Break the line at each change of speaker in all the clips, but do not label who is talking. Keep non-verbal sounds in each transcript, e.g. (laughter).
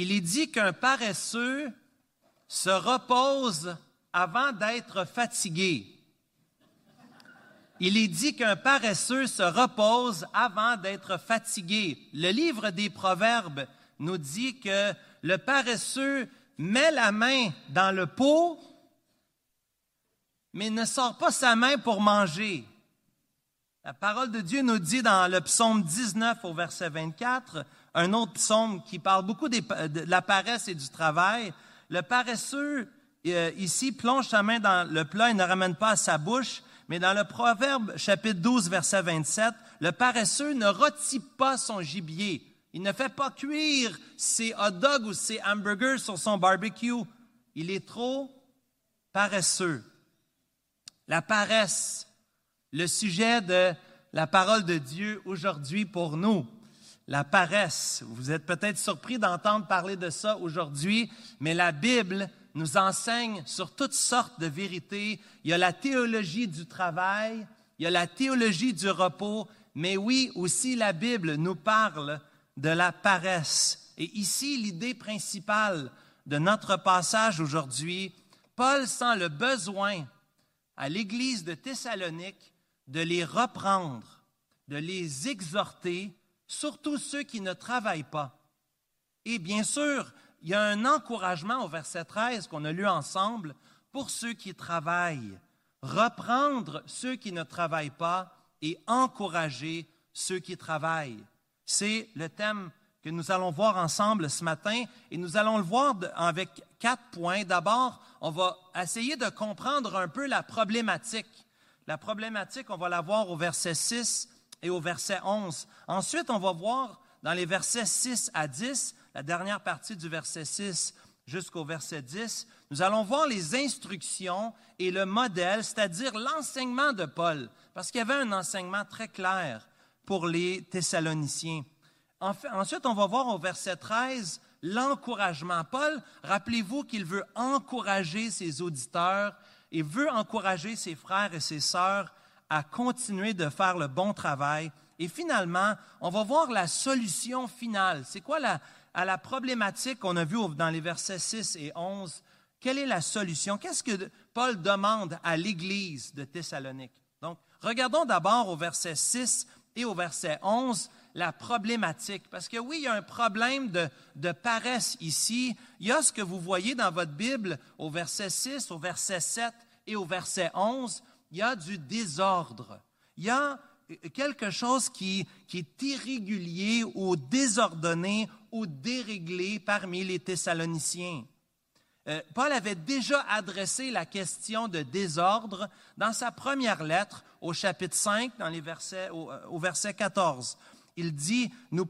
il est dit qu'un paresseux se repose avant d'être fatigué. Il est dit qu'un paresseux se repose avant d'être fatigué. Le livre des Proverbes nous dit que le paresseux met la main dans le pot, mais ne sort pas sa main pour manger. La parole de Dieu nous dit dans le psaume 19 au verset 24, un autre psaume qui parle beaucoup de la paresse et du travail. Le paresseux, euh, ici, plonge sa main dans le plat et ne ramène pas à sa bouche, mais dans le Proverbe chapitre 12, verset 27, le paresseux ne rôtit pas son gibier. Il ne fait pas cuire ses hot dogs ou ses hamburgers sur son barbecue. Il est trop paresseux. La paresse, le sujet de la parole de Dieu aujourd'hui pour nous. La paresse. Vous êtes peut-être surpris d'entendre parler de ça aujourd'hui, mais la Bible nous enseigne sur toutes sortes de vérités. Il y a la théologie du travail, il y a la théologie du repos, mais oui, aussi la Bible nous parle de la paresse. Et ici, l'idée principale de notre passage aujourd'hui, Paul sent le besoin à l'Église de Thessalonique de les reprendre, de les exhorter, surtout ceux qui ne travaillent pas. Et bien sûr, il y a un encouragement au verset 13 qu'on a lu ensemble pour ceux qui travaillent. Reprendre ceux qui ne travaillent pas et encourager ceux qui travaillent. C'est le thème que nous allons voir ensemble ce matin et nous allons le voir avec quatre points. D'abord, on va essayer de comprendre un peu la problématique. La problématique, on va la voir au verset 6 et au verset 11. Ensuite, on va voir dans les versets 6 à 10, la dernière partie du verset 6 jusqu'au verset 10, nous allons voir les instructions et le modèle, c'est-à-dire l'enseignement de Paul, parce qu'il y avait un enseignement très clair pour les Thessaloniciens. ensuite, on va voir au verset 13 l'encouragement. Paul, rappelez-vous qu'il veut encourager ses auditeurs et veut encourager ses frères et ses sœurs à continuer de faire le bon travail. Et finalement, on va voir la solution finale. C'est quoi la, à la problématique qu'on a vue dans les versets 6 et 11? Quelle est la solution? Qu'est-ce que Paul demande à l'Église de Thessalonique? Donc, regardons d'abord au verset 6 et au verset 11 la problématique. Parce que oui, il y a un problème de, de, paresse ici. Il y a ce que vous voyez dans votre Bible au verset 6, au verset 7 et au verset 11. Il y a du désordre. Il y a quelque chose qui, est irrégulier ou désordonné ou déréglé parmi les Thessaloniciens. Euh, Paul avait déjà adressé la question de désordre dans sa première lettre au chapitre 5, dans les versets, au, euh, verset 14. Il dit, nous,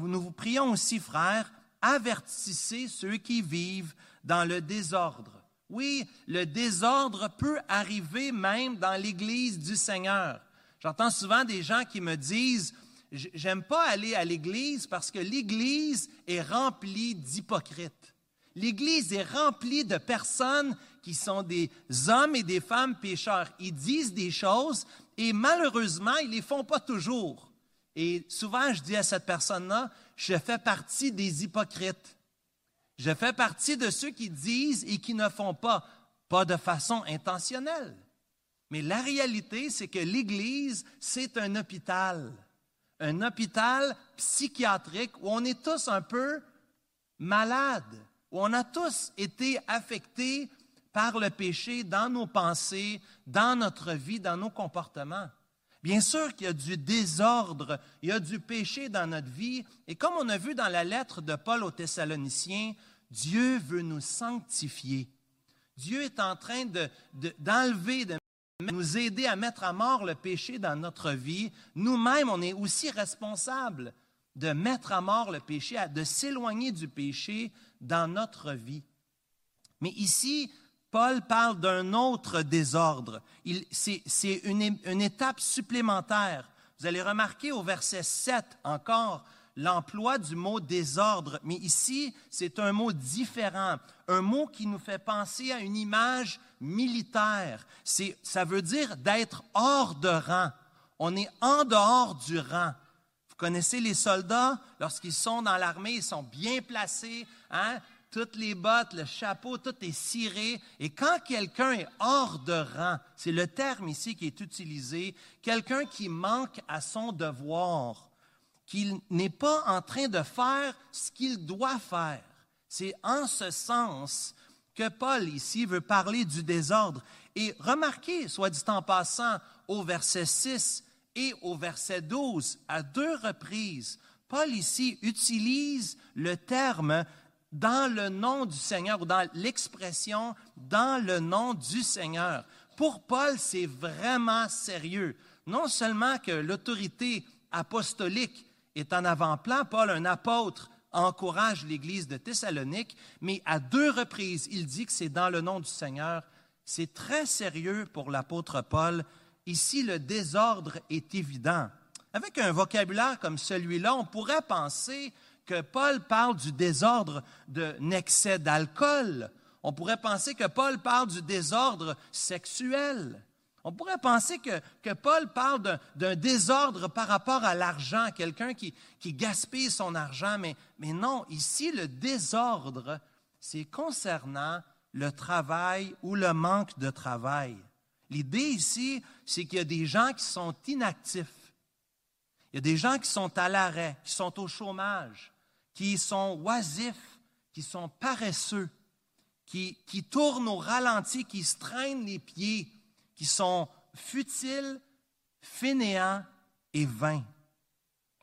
nous vous prions aussi, frères, avertissez ceux qui vivent dans le désordre. Oui, le désordre peut arriver même dans l'Église du Seigneur. J'entends souvent des gens qui me disent, j'aime pas aller à l'Église parce que l'Église est remplie d'hypocrites. L'Église est remplie de personnes qui sont des hommes et des femmes pécheurs. Ils disent des choses et malheureusement, ils ne les font pas toujours. Et souvent, je dis à cette personne-là, je fais partie des hypocrites. Je fais partie de ceux qui disent et qui ne font pas, pas de façon intentionnelle. Mais la réalité, c'est que l'Église, c'est un hôpital. Un hôpital psychiatrique où on est tous un peu malades où on a tous été affectés par le péché dans nos pensées, dans notre vie, dans nos comportements. Bien sûr qu'il y a du désordre, il y a du péché dans notre vie, et comme on a vu dans la lettre de Paul aux Thessaloniciens, Dieu veut nous sanctifier. Dieu est en train d'enlever, de, nous aider à mettre à mort le péché dans notre vie. Nous-mêmes, on est aussi responsables de mettre à mort le péché, de s'éloigner du péché dans notre vie. Mais ici, Paul parle d'un autre désordre. C'est une, étape supplémentaire. Vous allez remarquer au verset 7 encore l'emploi du mot désordre, mais ici, c'est un mot différent, un mot qui nous fait penser à une image militaire. Ça veut dire d'être hors de rang. On est en dehors du rang Vous connaissez les soldats, lorsqu'ils sont dans l'armée, ils sont bien placés, hein? Toutes les bottes, le chapeau, tout est ciré. Et quand quelqu'un est hors de rang, c'est le terme ici qui est utilisé, quelqu'un qui manque à son devoir, qu'il n'est pas en train de faire ce qu'il doit faire. C'est en ce sens que Paul ici veut parler du désordre. Et remarquez, soit dit en passant, au verset 6 et au verset 12, à deux reprises, Paul ici utilise le terme dans le nom du Seigneur ou dans l'expression dans le nom du Seigneur. Pour Paul, c'est vraiment sérieux. Non seulement que l'autorité apostolique est en avant-plan, Paul, un apôtre, encourage l'Église de Thessalonique, mais à deux reprises, il dit que c'est dans le nom du Seigneur. C'est très sérieux pour l'apôtre Paul. Ici, le désordre est évident. Avec un vocabulaire comme celui-là, on pourrait penser que Paul parle du désordre d'un excès d'alcool. On pourrait penser que Paul parle du désordre sexuel. On pourrait penser que, Paul parle d'un désordre par rapport à l'argent, quelqu'un qui, qui gaspille son argent, mais, mais non, ici, le désordre, c'est concernant le travail ou le manque de travail. L'idée ici, c'est qu'il y a des gens qui sont inactifs. Il y a des gens qui sont à l'arrêt, qui sont au chômage qui sont oisifs, qui sont paresseux, qui, qui tournent au ralenti, qui se traînent les pieds, qui sont futiles, fainéants et vains.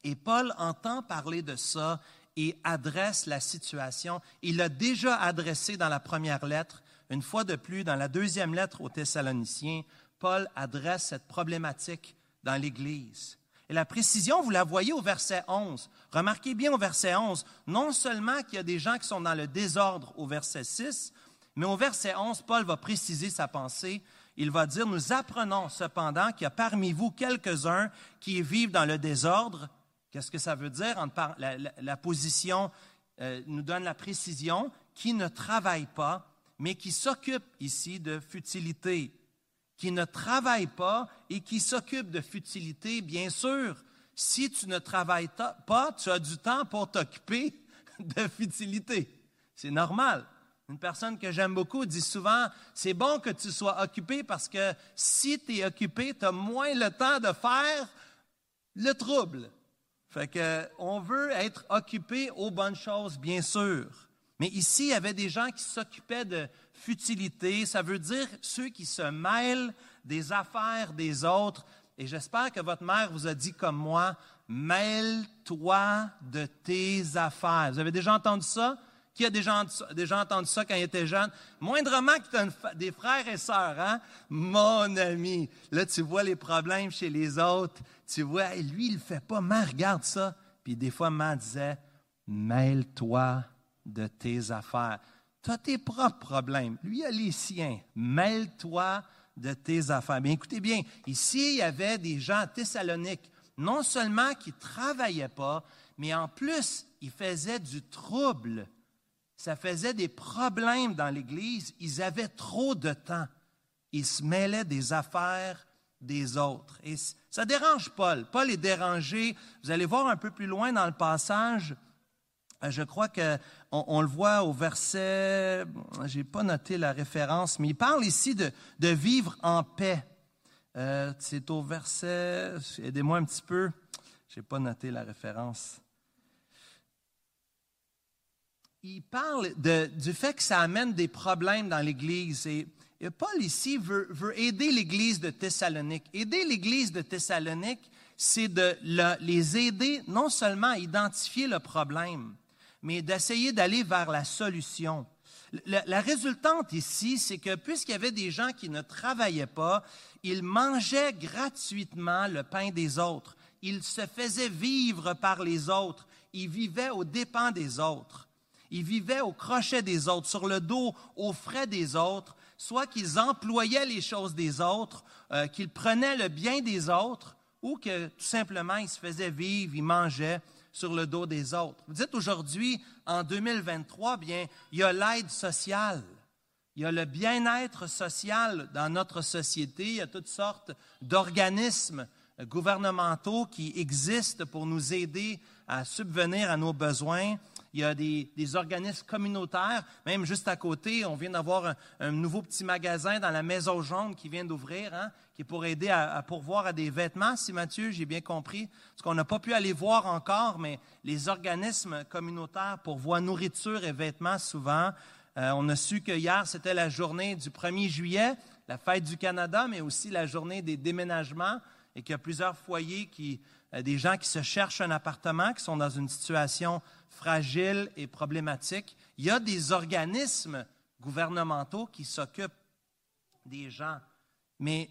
Et Paul entend parler de ça et adresse la situation. Il l'a déjà adressé dans la première lettre. Une fois de plus, dans la deuxième lettre aux Thessaloniciens, Paul adresse cette problématique dans l'Église. Et la précision, vous la voyez au verset 11. Remarquez bien au verset 11, non seulement qu'il y a des gens qui sont dans le désordre au verset 6, mais au verset 11, Paul va préciser sa pensée. Il va dire, nous apprenons cependant qu'il y a parmi vous quelques-uns qui vivent dans le désordre. Qu'est-ce que ça veut dire? La, position euh, nous donne la précision, qui ne travaillent pas, mais qui s'occupent ici de futilité qui ne travaille pas et qui s'occupe de futilité, bien sûr, si tu ne travailles pas, tu as du temps pour t'occuper (laughs) de futilité. C'est normal. Une personne que j'aime beaucoup dit souvent, c'est bon que tu sois occupé parce que si tu es occupé, tu as moins le temps de faire le trouble. Fait que on veut être occupé aux bonnes choses, bien sûr. Mais ici, il y avait des gens qui s'occupaient de futilité. Ça veut dire ceux qui se mêlent des affaires des autres. Et j'espère que votre mère vous a dit comme moi, mêle-toi de tes affaires. Vous avez déjà entendu ça? Qui a déjà, entendu ça quand il était jeune? Moindrement que tu as des frères et sœurs, hein? Mon ami, là, tu vois les problèmes chez les autres. Tu vois, lui, il ne le fait pas. Mais regarde ça. Puis des fois, maman disait, mêle-toi de tes affaires. Tu as tes propres problèmes. Lui a les siens. Mêle-toi de tes affaires. Bien, écoutez bien, ici, il y avait des gens à Thessalonique, non seulement qui ne travaillaient pas, mais en plus, ils faisaient du trouble. Ça faisait des problèmes dans l'Église. Ils avaient trop de temps. Ils se mêlaient des affaires des autres. Ça dérange Paul. Paul est dérangé. Vous allez voir un peu plus loin dans le passage, euh, je crois qu'on on le voit au verset, je n'ai pas noté la référence, mais il parle ici de, vivre en paix. Euh, c'est au verset, aidez-moi un petit peu, je n'ai pas noté la référence. Il parle du fait que ça amène des problèmes dans l'Église. Et, Paul ici veut aider l'Église de Thessalonique. Aider l'Église de Thessalonique, c'est de les aider non seulement à identifier le problème, mais d'essayer d'aller vers la solution. La, résultante ici, c'est que puisqu'il y avait des gens qui ne travaillaient pas, ils mangeaient gratuitement le pain des autres. Ils se faisaient vivre par les autres. Ils vivaient aux dépens des autres. Ils vivaient au crochet des autres, sur le dos, aux frais des autres, soit qu'ils employaient les choses des autres, euh, qu'ils prenaient le bien des autres, ou que tout simplement ils se faisaient vivre, ils mangeaient sur le dos des autres. Vous dites aujourd'hui, en 2023, bien, il y a l'aide sociale. Il y a le bien-être social dans notre société. Il y a toutes sortes d'organismes gouvernementaux qui existent pour nous aider à subvenir à nos besoins. Il y a des, organismes communautaires, même juste à côté. On vient d'avoir un, nouveau petit magasin dans la Maison Jaune qui vient d'ouvrir, hein, qui est pour aider à, pourvoir à des vêtements, si Mathieu, j'ai bien compris. Ce qu'on n'a pas pu aller voir encore, mais les organismes communautaires pourvoient nourriture et vêtements souvent. Euh, on a su que hier, c'était la journée du 1er juillet, la fête du Canada, mais aussi la journée des déménagements et qu'il y a plusieurs foyers qui, des gens qui se cherchent un appartement, qui sont dans une situation fragile et problématique. Il y a des organismes gouvernementaux qui s'occupent des gens. Mais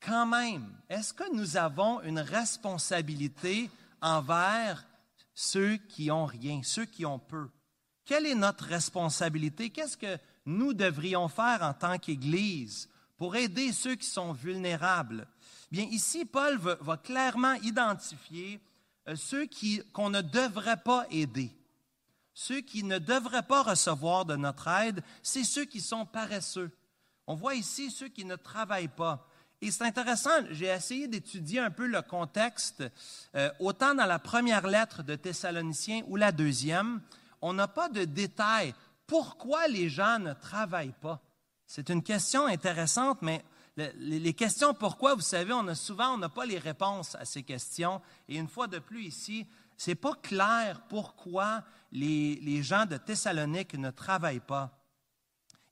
quand même, est-ce que nous avons une responsabilité envers ceux qui ont rien, ceux qui ont peu? Quelle est notre responsabilité? Qu'est-ce que nous devrions faire en tant qu'Église pour aider ceux qui sont vulnérables? Bien, ici, Paul va, clairement identifier euh, ceux qu'on ne devrait pas aider. Ceux qui ne devraient pas recevoir de notre aide, c'est ceux qui sont paresseux. On voit ici ceux qui ne travaillent pas. Et c'est intéressant, j'ai essayé d'étudier un peu le contexte, euh, autant dans la première lettre de Thessaloniciens ou la deuxième, on n'a pas de détails. Pourquoi les gens ne travaillent pas? C'est une question intéressante, mais les questions pourquoi, vous savez, on a souvent, on n'a pas les réponses à ces questions. Et une fois de plus ici, c'est pas clair pourquoi les, gens de Thessalonique ne travaillent pas.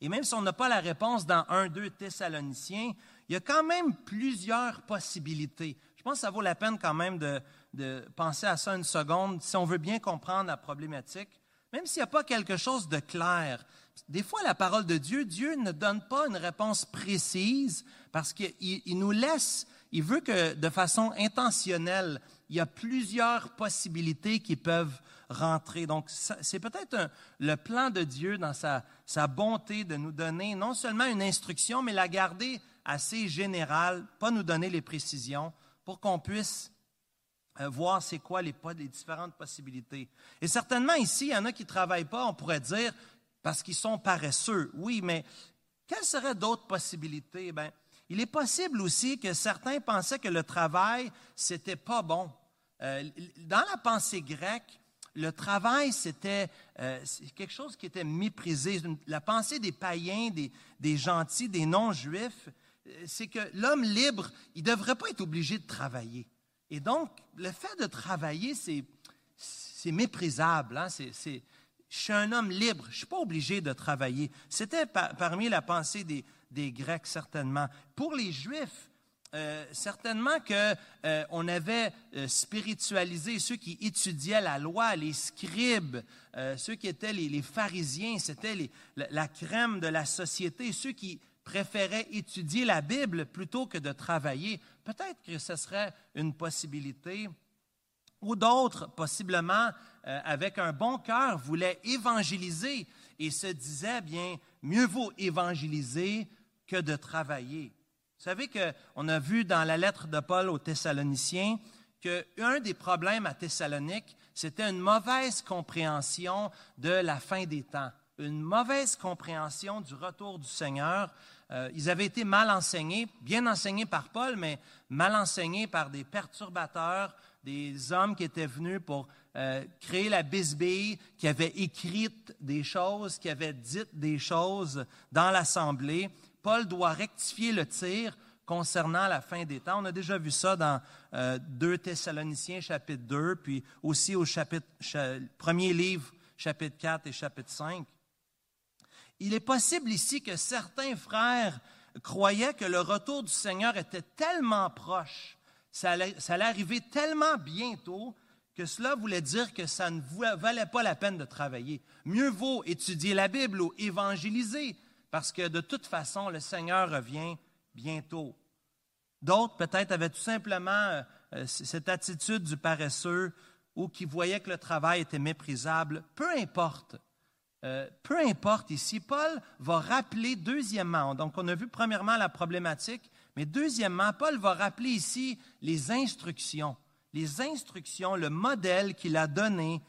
Et même si on n'a pas la réponse dans 1-2 Thessaloniciens, il y a quand même plusieurs possibilités. Je pense que ça vaut la peine quand même de, de penser à ça une seconde si on veut bien comprendre la problématique. Même s'il n'y a pas quelque chose de clair, des fois, la parole de Dieu, Dieu ne donne pas une réponse précise parce qu'il nous laisse, il veut que de façon intentionnelle, il y a plusieurs possibilités qui peuvent rentrer. Donc, c'est peut-être le plan de Dieu dans sa, sa bonté de nous donner non seulement une instruction, mais la garder assez générale, pas nous donner les précisions pour qu'on puisse euh, voir c'est quoi les, les différentes possibilités. Et certainement ici, il y en a qui ne travaillent pas, on pourrait dire, parce qu'ils sont paresseux. Oui, mais quelles seraient d'autres possibilités? Ben, il est possible aussi que certains pensaient que le travail, c'était pas bon. Euh, dans la pensée grecque, le travail, c'était euh, quelque chose qui était méprisé. La pensée des païens, des, gentils, des non-juifs, euh, c'est que l'homme libre, il ne devrait pas être obligé de travailler. Et donc, le fait de travailler, c'est méprisable. Hein? C'est je suis un homme libre, je ne suis pas obligé de travailler. C'était parmi la pensée des, Grecs, certainement. Pour les Juifs, euh, certainement qu'on euh, avait euh, spiritualisé ceux qui étudiaient la loi, les scribes, ceux qui étaient les, pharisiens, c'était la, crème de la société, ceux qui préféraient étudier la Bible plutôt que de travailler. Peut-être que ce serait une possibilité. Ou d'autres, possiblement, euh, avec un bon cœur, voulait évangéliser et se disait, bien, mieux vaut évangéliser que de travailler. Vous savez qu'on a vu dans la lettre de Paul aux Thessaloniciens qu'un des problèmes à Thessalonique, c'était une mauvaise compréhension de la fin des temps, une mauvaise compréhension du retour du Seigneur. Euh, ils avaient été mal enseignés, bien enseignés par Paul, mais mal enseignés par des perturbateurs, des hommes qui étaient venus pour euh, créer la bisbille, qui avait écrit des choses, qui avait dit des choses dans l'Assemblée. Paul doit rectifier le tir concernant la fin des temps. On a déjà vu ça dans 2 euh, Thessaloniciens chapitre 2, puis aussi au premier livre, chapitre 4 et chapitre 5. Il est possible ici que certains frères croyaient que le retour du Seigneur était tellement proche, ça allait, arriver tellement bientôt que cela voulait dire que ça ne valait pas la peine de travailler. Mieux vaut étudier la Bible ou évangéliser, parce que de toute façon, le Seigneur revient bientôt. D'autres, peut-être, avaient tout simplement euh, euh, cette attitude du paresseux ou qui voyaient que le travail était méprisable. Peu importe. Euh, peu importe ici, Paul va rappeler deuxièmement, donc on a vu premièrement la problématique, mais deuxièmement, Paul va rappeler ici les instructions les instructions, le modèle qu'il a donné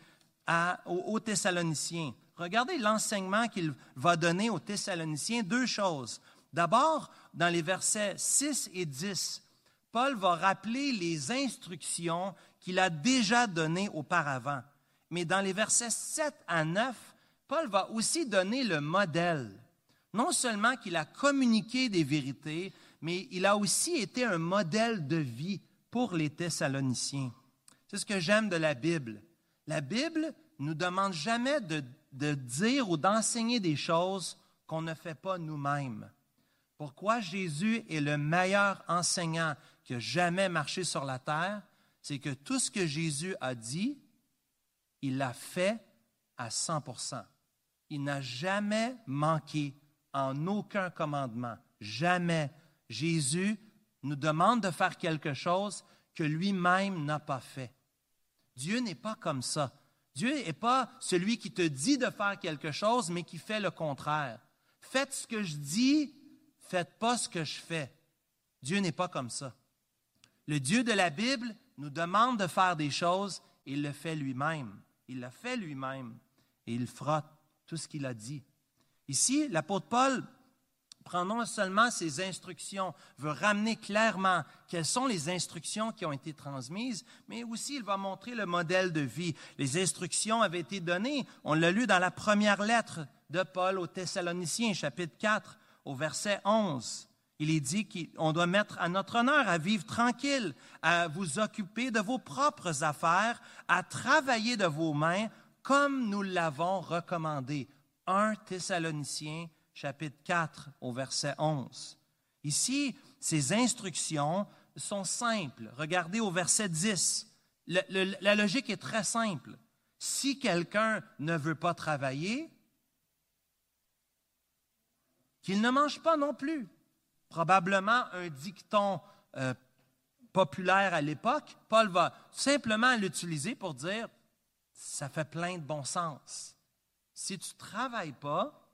aux, Thessaloniciens. Regardez l'enseignement qu'il va donner aux Thessaloniciens. Deux choses. D'abord, dans les versets 6 et 10, Paul va rappeler les instructions qu'il a déjà données auparavant. Mais dans les versets 7 à 9, Paul va aussi donner le modèle. Non seulement qu'il a communiqué des vérités, mais il a aussi été un modèle de vie pour les Thessaloniciens. C'est ce que j'aime de la Bible. La Bible nous demande jamais de, de dire ou d'enseigner des choses qu'on ne fait pas nous-mêmes. Pourquoi Jésus est le meilleur enseignant qui a jamais marché sur la terre? C'est que tout ce que Jésus a dit, il l'a fait à 100 Il n'a jamais manqué en aucun commandement. Jamais. Jésus nous demande de faire quelque chose que lui-même n'a pas fait. Dieu n'est pas comme ça. Dieu n'est pas celui qui te dit de faire quelque chose, mais qui fait le contraire. Faites ce que je dis, faites pas ce que je fais. Dieu n'est pas comme ça. Le Dieu de la Bible nous demande de faire des choses et il le fait lui-même. Il l'a fait lui-même et il fera ce qu'il a dit. Ici, l'apôtre Paul prend non seulement ses instructions, veut ramener clairement quelles sont les instructions qui ont été transmises, mais aussi il va montrer le modèle de vie. Les instructions avaient été données, on l'a lu dans la première lettre de Paul aux Thessaloniciens, chapitre 4, au verset 11. Il est dit qu'on doit mettre à notre honneur à vivre tranquille, à vous occuper de vos propres affaires, à travailler de vos mains comme nous l'avons recommandé. 1 Thessaloniciens chapitre 4 au verset 11. Ici, ces instructions sont simples. Regardez au verset 10. la logique est très simple. Si quelqu'un ne veut pas travailler, qu'il ne mange pas non plus. Probablement un dicton euh, populaire à l'époque, Paul va simplement l'utiliser pour dire, ça fait plein de bon sens. Si tu ne travailles pas,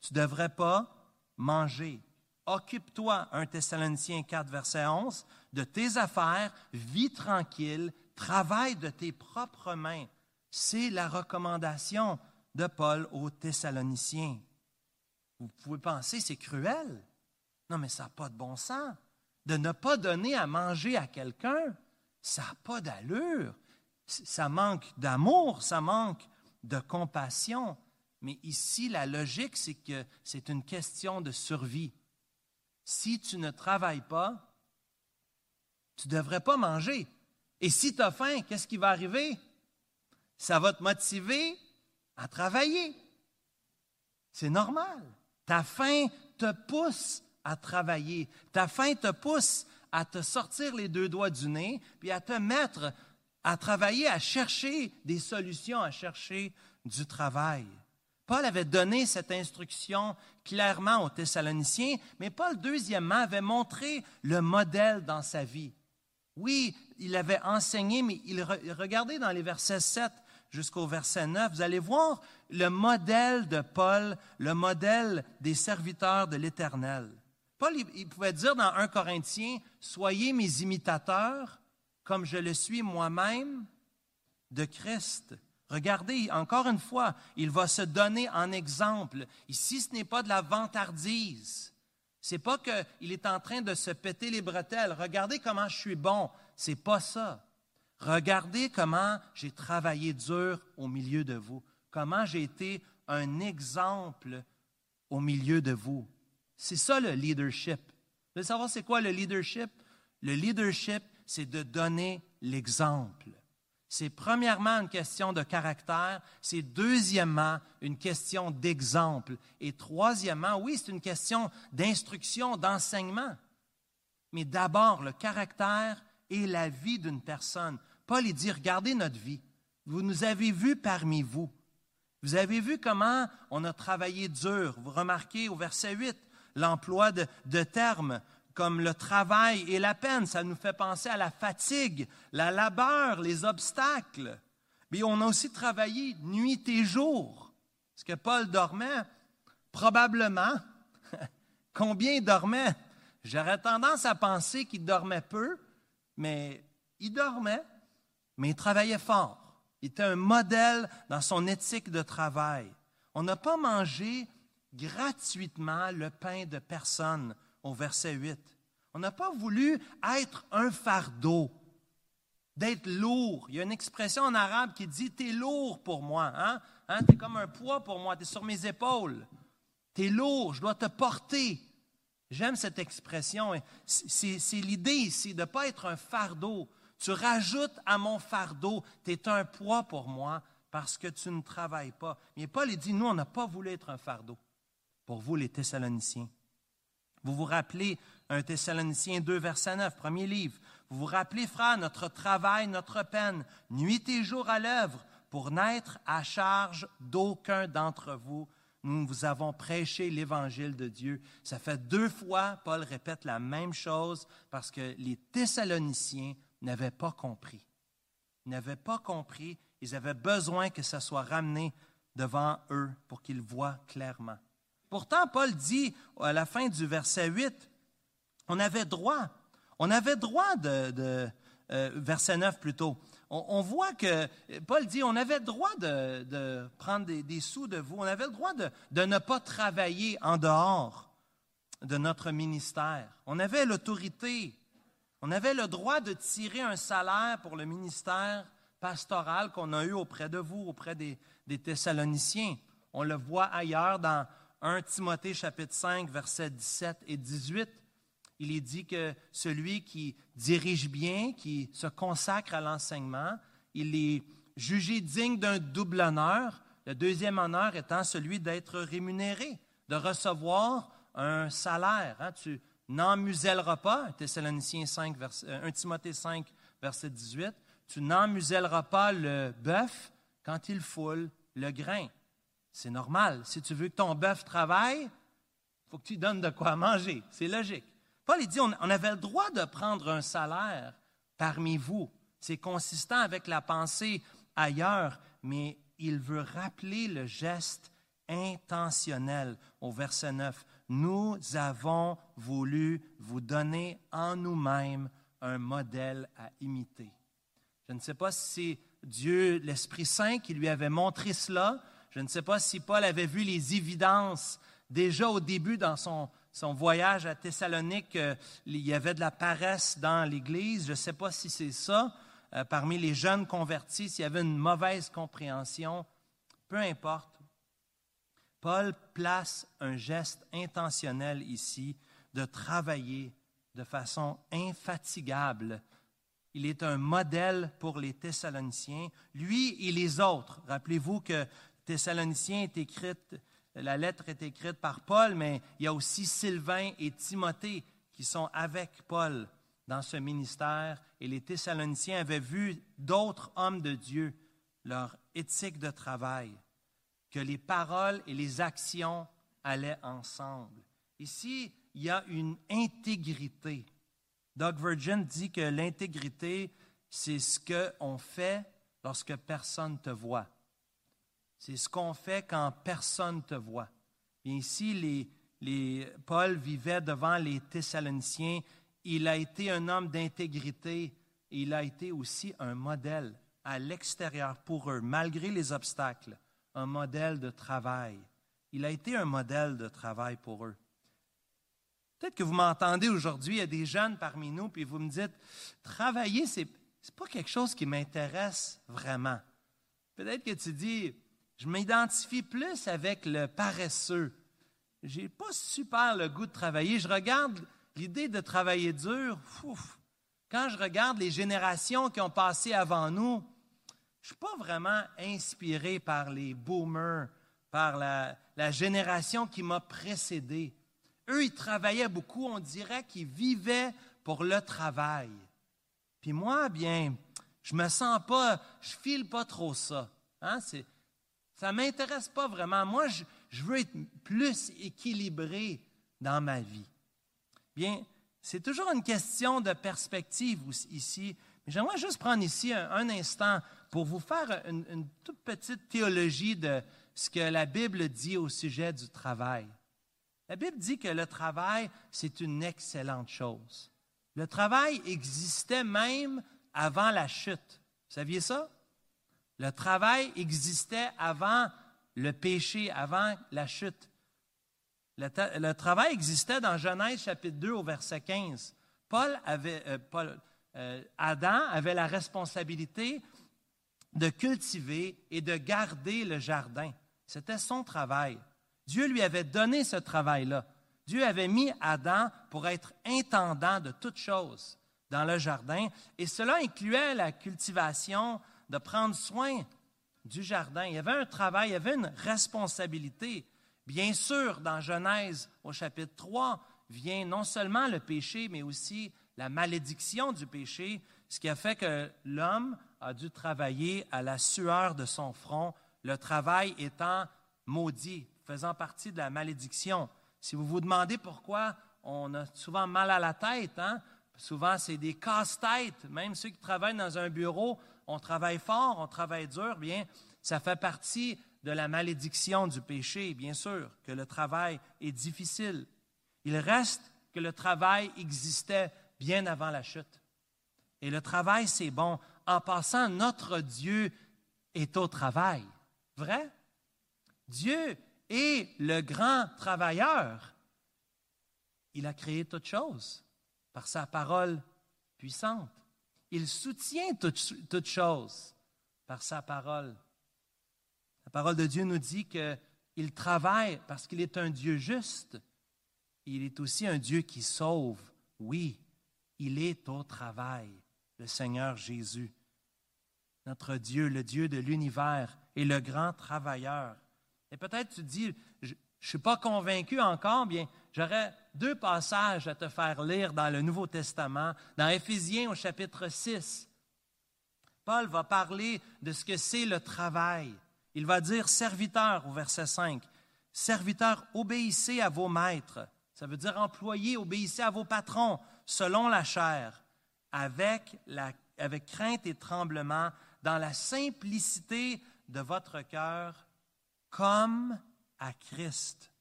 tu ne devrais pas manger. Occupe-toi, 1 Thessaloniciens 4, verset 11, de tes affaires, vis tranquille, travaille de tes propres mains. C'est la recommandation de Paul aux Thessaloniciens. Vous pouvez penser, c'est cruel. Non, mais ça n'a pas de bon sens. De ne pas donner à manger à quelqu'un, ça n'a pas d'allure. Ça manque d'amour, ça manque de compassion. Mais ici, la logique, c'est que c'est une question de survie. Si tu ne travailles pas, tu ne devrais pas manger. Et si tu as faim, qu'est-ce qui va arriver? Ça va te motiver à travailler. C'est normal. Ta faim te pousse à travailler. Ta faim te pousse à te sortir les deux doigts du nez, puis à te mettre à travailler, à chercher des solutions, à chercher du travail. Paul avait donné cette instruction clairement aux Thessaloniciens, mais Paul, deuxièmement, avait montré le modèle dans sa vie. Oui, il avait enseigné, mais il, regardez dans les versets 7 jusqu'au verset 9, vous allez voir le modèle de Paul, le modèle des serviteurs de l'Éternel. Paul, il, pouvait dire dans 1 Corinthiens, Soyez mes imitateurs comme je le suis moi-même de Christ. Regardez, encore une fois, il va se donner en exemple. Ici, ce n'est pas de la vantardise. C'est pas qu'il est en train de se péter les bretelles. Regardez comment je suis bon. C'est pas ça. Regardez comment j'ai travaillé dur au milieu de vous. Comment j'ai été un exemple au milieu de vous. C'est ça le leadership. Vous voulez savoir c'est quoi le leadership? Le leadership, c'est de donner l'exemple. C'est premièrement une question de caractère, c'est deuxièmement une question d'exemple, et troisièmement, oui, c'est une question d'instruction, d'enseignement. Mais d'abord, le caractère et la vie d'une personne. Paul dit, regardez notre vie. Vous nous avez vus parmi vous. Vous avez vu comment on a travaillé dur. Vous remarquez au verset 8 l'emploi de, de termes comme le travail et la peine. Ça nous fait penser à la fatigue, la labeur, les obstacles. Mais on a aussi travaillé nuit et jour. Est-ce que Paul dormait? Probablement. (laughs) Combien il dormait? J'aurais tendance à penser qu'il dormait peu, mais il dormait, mais il travaillait fort. Il était un modèle dans son éthique de travail. On n'a pas mangé gratuitement le pain de personne au verset 8. On n'a pas voulu être un fardeau, d'être lourd. Il y a une expression en arabe qui dit T'es lourd pour moi. Hein? hein? T'es comme un poids pour moi, t'es sur mes épaules. T'es lourd, je dois te porter. J'aime cette expression. C'est l'idée ici de ne pas être un fardeau. Tu rajoutes à mon fardeau, tu es un poids pour moi parce que tu ne travailles pas. Mais Paul dit, nous, on n'a pas voulu être un fardeau pour vous, les Thessaloniciens. Vous vous rappelez un Thessaloniciens 2, verset 9, premier livre. Vous vous rappelez, frère, notre travail, notre peine, nuit et jour à l'œuvre, pour n'être à charge d'aucun d'entre vous. Nous vous avons prêché l'évangile de Dieu. Ça fait deux fois, Paul répète la même chose parce que les Thessaloniciens n'avaient pas compris. Ils n'avaient pas compris. Ils avaient besoin que ça soit ramené devant eux pour qu'ils voient clairement. Pourtant, Paul dit à la fin du verset 8, on avait droit, on avait droit de, euh, verset 9 plutôt, on, voit que Paul dit, on avait droit de, prendre des, sous de vous, on avait le droit de, ne pas travailler en dehors de notre ministère. On avait l'autorité, on avait le droit de tirer un salaire pour le ministère pastoral qu'on a eu auprès de vous, auprès des Thessaloniciens. On le voit ailleurs dans 1 Timothée chapitre 5, versets 17 et 18 il est dit que celui qui dirige bien, qui se consacre à l'enseignement, il est jugé digne d'un double honneur, le deuxième honneur étant celui d'être rémunéré, de recevoir un salaire. Hein. Tu n'emmuselleras pas, 5, 1 Timothée 5, verset 18, tu n'emmuselleras pas le bœuf quand il foule le grain. C'est normal. Si tu veux que ton bœuf travaille, il faut que tu donnes de quoi manger. C'est logique. Paul dit, on, avait le droit de prendre un salaire parmi vous. C'est consistant avec la pensée ailleurs, mais il veut rappeler le geste intentionnel au verset 9. Nous avons voulu vous donner en nous-mêmes un modèle à imiter. Je ne sais pas si c'est Dieu, l'Esprit Saint, qui lui avait montré cela. Je ne sais pas si Paul avait vu les évidences déjà au début dans son, voyage à Thessalonique, euh, il y avait de la paresse dans l'Église. Je ne sais pas si c'est ça. Euh, parmi les jeunes convertis, s'il y avait une mauvaise compréhension, peu importe. Paul place un geste intentionnel ici de travailler de façon infatigable. Il est un modèle pour les Thessaloniciens, lui et les autres. Rappelez-vous que Thessaloniciens est écrite la lettre est écrite par Paul, mais il y a aussi Sylvain et Timothée qui sont avec Paul dans ce ministère. Et les Thessaloniciens avaient vu d'autres hommes de Dieu, leur éthique de travail, que les paroles et les actions allaient ensemble. Ici, il y a une intégrité. Doug Virgin dit que l'intégrité, c'est ce qu'on fait lorsque personne ne te voit. C'est ce qu'on fait quand personne te voit. Bien ici, les, les, Paul vivait devant les Thessaloniciens. Il a été un homme d'intégrité et il a été aussi un modèle à l'extérieur pour eux, malgré les obstacles, un modèle de travail. Il a été un modèle de travail pour eux. Peut-être que vous m'entendez aujourd'hui, il y a des jeunes parmi nous, puis vous me dites, travailler, ce n'est pas quelque chose qui m'intéresse vraiment. Peut-être que tu dis, je m'identifie plus avec le paresseux. J'ai pas super le goût de travailler. Je regarde l'idée de travailler dur. quand je regarde les générations qui ont passé avant nous, je suis pas vraiment inspiré par les boomers, par la, la génération qui m'a précédé. Eux, ils travaillaient beaucoup. On dirait qu'ils vivaient pour le travail. Puis moi, bien, je me sens pas, je file pas trop ça. Hein? Ça ne m'intéresse pas vraiment. Moi, je, veux être plus équilibré dans ma vie. Bien, c'est toujours une question de perspective ici. Mais j'aimerais juste prendre ici un, instant pour vous faire une, une, toute petite théologie de ce que la Bible dit au sujet du travail. La Bible dit que le travail, c'est une excellente chose. Le travail existait même avant la chute. Vous saviez ça? Le travail existait avant le péché, avant la chute. Le, travail existait dans Genèse chapitre 2 au verset 15. Paul avait, euh, euh, Adam avait la responsabilité de cultiver et de garder le jardin. C'était son travail. Dieu lui avait donné ce travail-là. Dieu avait mis Adam pour être intendant de toutes choses dans le jardin, et cela incluait la cultivation, de prendre soin du jardin. Il y avait un travail, il y avait une responsabilité. Bien sûr, dans Genèse au chapitre 3, vient non seulement le péché, mais aussi la malédiction du péché, ce qui a fait que l'homme a dû travailler à la sueur de son front, le travail étant maudit, faisant partie de la malédiction. Si vous vous demandez pourquoi on a souvent mal à la tête, hein, souvent c'est des casse-têtes, même ceux qui travaillent dans un bureau, on travaille fort, on travaille dur, bien, ça fait partie de la malédiction du péché, bien sûr, que le travail est difficile. Il reste que le travail existait bien avant la chute. Et le travail, c'est bon. En passant, notre Dieu est au travail. Vrai? Dieu est le grand travailleur. Il a créé toutes choses par sa parole puissante. Il soutient toutes, choses par sa parole. La parole de Dieu nous dit qu'il travaille parce qu'il est un Dieu juste. Il est aussi un Dieu qui sauve. Oui, il est au travail, le Seigneur Jésus. Notre Dieu, le Dieu de l'univers, est le grand travailleur. Et peut-être tu dis, je ne suis pas convaincu encore, bien, j'aurais deux passages à te faire lire dans le Nouveau Testament, dans Éphésiens au chapitre 6. Paul va parler de ce que c'est le travail. Il va dire serviteur au verset 5. Serviteur, obéissez à vos maîtres. Ça veut dire employés, obéissez à vos patrons selon la chair, avec, la, avec crainte et tremblement, dans la simplicité de votre cœur, comme à Christ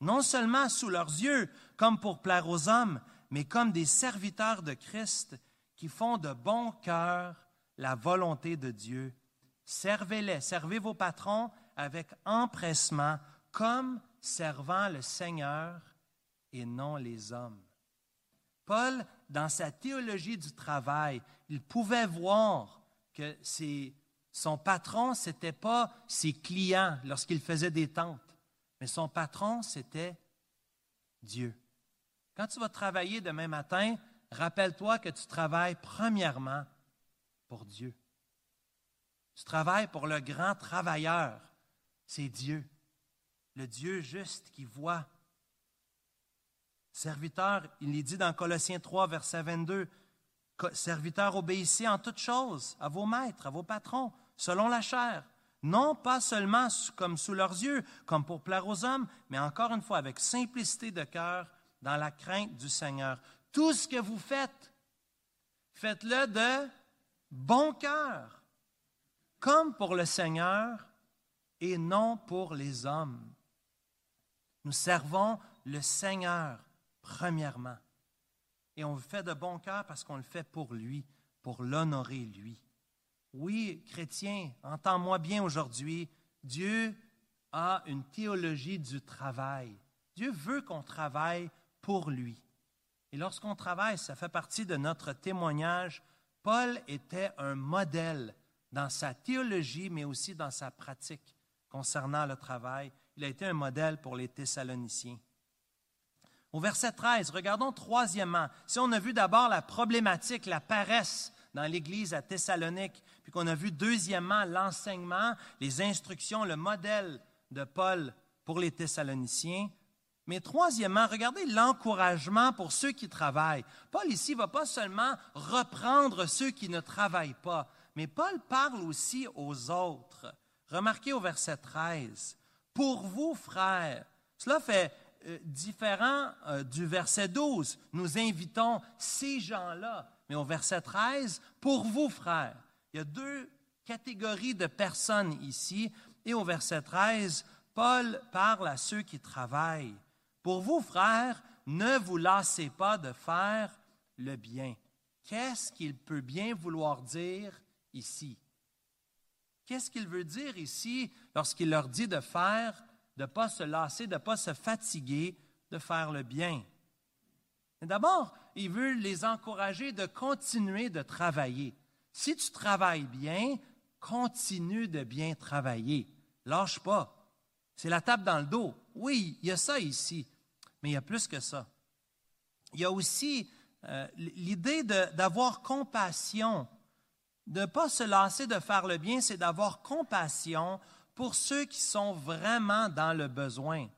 non seulement sous leurs yeux, comme pour plaire aux hommes, mais comme des serviteurs de Christ qui font de bon cœur la volonté de Dieu. Servez-les, servez vos patrons avec empressement, comme servant le Seigneur et non les hommes. Paul, dans sa théologie du travail, il pouvait voir que son patron, ce n'était pas ses clients lorsqu'il faisait des tentes mais son patron, c'était Dieu. Quand tu vas travailler demain matin, rappelle-toi que tu travailles premièrement pour Dieu. Tu travailles pour le grand travailleur, c'est Dieu, le Dieu juste qui voit. Serviteur, il est dit dans Colossiens 3, verset 22, Serviteur, obéissez en toutes choses à vos maîtres, à vos patrons, selon la chair, non pas seulement comme sous leurs yeux, comme pour plaire aux hommes, mais encore une fois avec simplicité de cœur, dans la crainte du Seigneur. Tout ce que vous faites, faites-le de bon cœur, comme pour le Seigneur et non pour les hommes. Nous servons le Seigneur premièrement. Et on le fait de bon cœur parce qu'on le fait pour lui, pour l'honorer lui. Oui, chrétien, entends-moi bien aujourd'hui, Dieu a une théologie du travail. Dieu veut qu'on travaille pour lui. Et lorsqu'on travaille, ça fait partie de notre témoignage. Paul était un modèle dans sa théologie, mais aussi dans sa pratique concernant le travail. Il a été un modèle pour les Thessaloniciens. Au verset 13, regardons troisièmement. Si on a vu d'abord la problématique, la paresse dans l'Église à Thessalonique, puis qu'on a vu deuxièmement l'enseignement, les instructions, le modèle de Paul pour les Thessaloniciens. Mais troisièmement, regardez l'encouragement pour ceux qui travaillent. Paul ici ne va pas seulement reprendre ceux qui ne travaillent pas, mais Paul parle aussi aux autres. Remarquez au verset 13, Pour vous, frères, cela fait euh, différent euh, du verset 12. Nous invitons ces gens-là, mais au verset 13, pour vous, frères, il y a deux catégories de personnes ici. Et au verset 13, Paul parle à ceux qui travaillent. Pour vous, frères, ne vous lassez pas de faire le bien. Qu'est-ce qu'il peut bien vouloir dire ici? Qu'est-ce qu'il veut dire ici lorsqu'il leur dit de faire, de ne pas se lasser, de ne pas se fatiguer, de faire le bien? D'abord, il veut les encourager de continuer de travailler. Si tu travailles bien, continue de bien travailler. Lâche pas. C'est la table dans le dos. Oui, il y a ça ici, mais il y a plus que ça. Il y a aussi euh, l'idée d'avoir compassion. De ne pas se lasser de faire le bien, c'est d'avoir compassion pour ceux qui sont vraiment dans le besoin.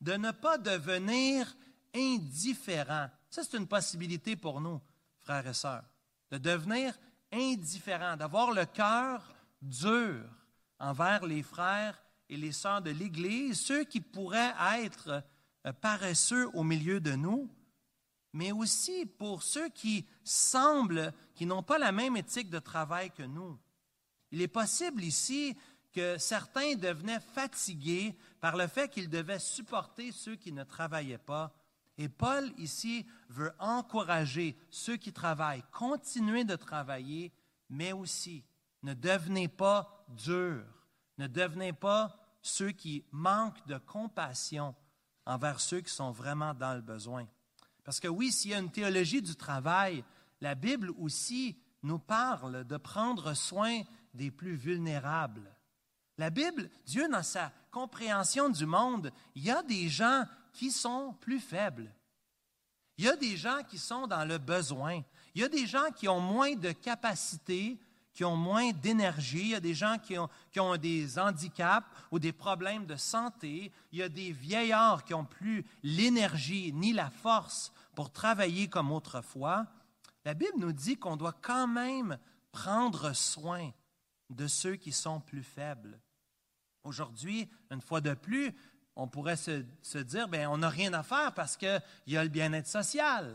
De ne pas devenir indifférent. Ça, c'est une possibilité pour nous, frères et sœurs, de devenir indifférent, d'avoir le cœur dur envers les frères et les sœurs de l'Église, ceux qui pourraient être euh, paresseux au milieu de nous, mais aussi pour ceux qui semblent, qui n'ont pas la même éthique de travail que nous. Il est possible ici que certains devenaient fatigués par le fait qu'ils devaient supporter ceux qui ne travaillaient pas. Et Paul ici veut encourager ceux qui travaillent, continuer de travailler, mais aussi ne devenez pas durs, ne devenez pas ceux qui manquent de compassion envers ceux qui sont vraiment dans le besoin. Parce que oui, s'il y a une théologie du travail, la Bible aussi nous parle de prendre soin des plus vulnérables. La Bible, Dieu, dans sa compréhension du monde, il y a des gens qui sont plus faibles. Il y a des gens qui sont dans le besoin. Il y a des gens qui ont moins de capacité qui ont moins d'énergie, il y a des gens qui ont, qui ont, des handicaps ou des problèmes de santé, il y a des vieillards qui n'ont plus l'énergie ni la force pour travailler comme autrefois. La Bible nous dit qu'on doit quand même prendre soin de ceux qui sont plus faibles. Aujourd'hui, une fois de plus, on pourrait se, dire, bien, on n'a rien à faire parce qu'il y a le bien-être social.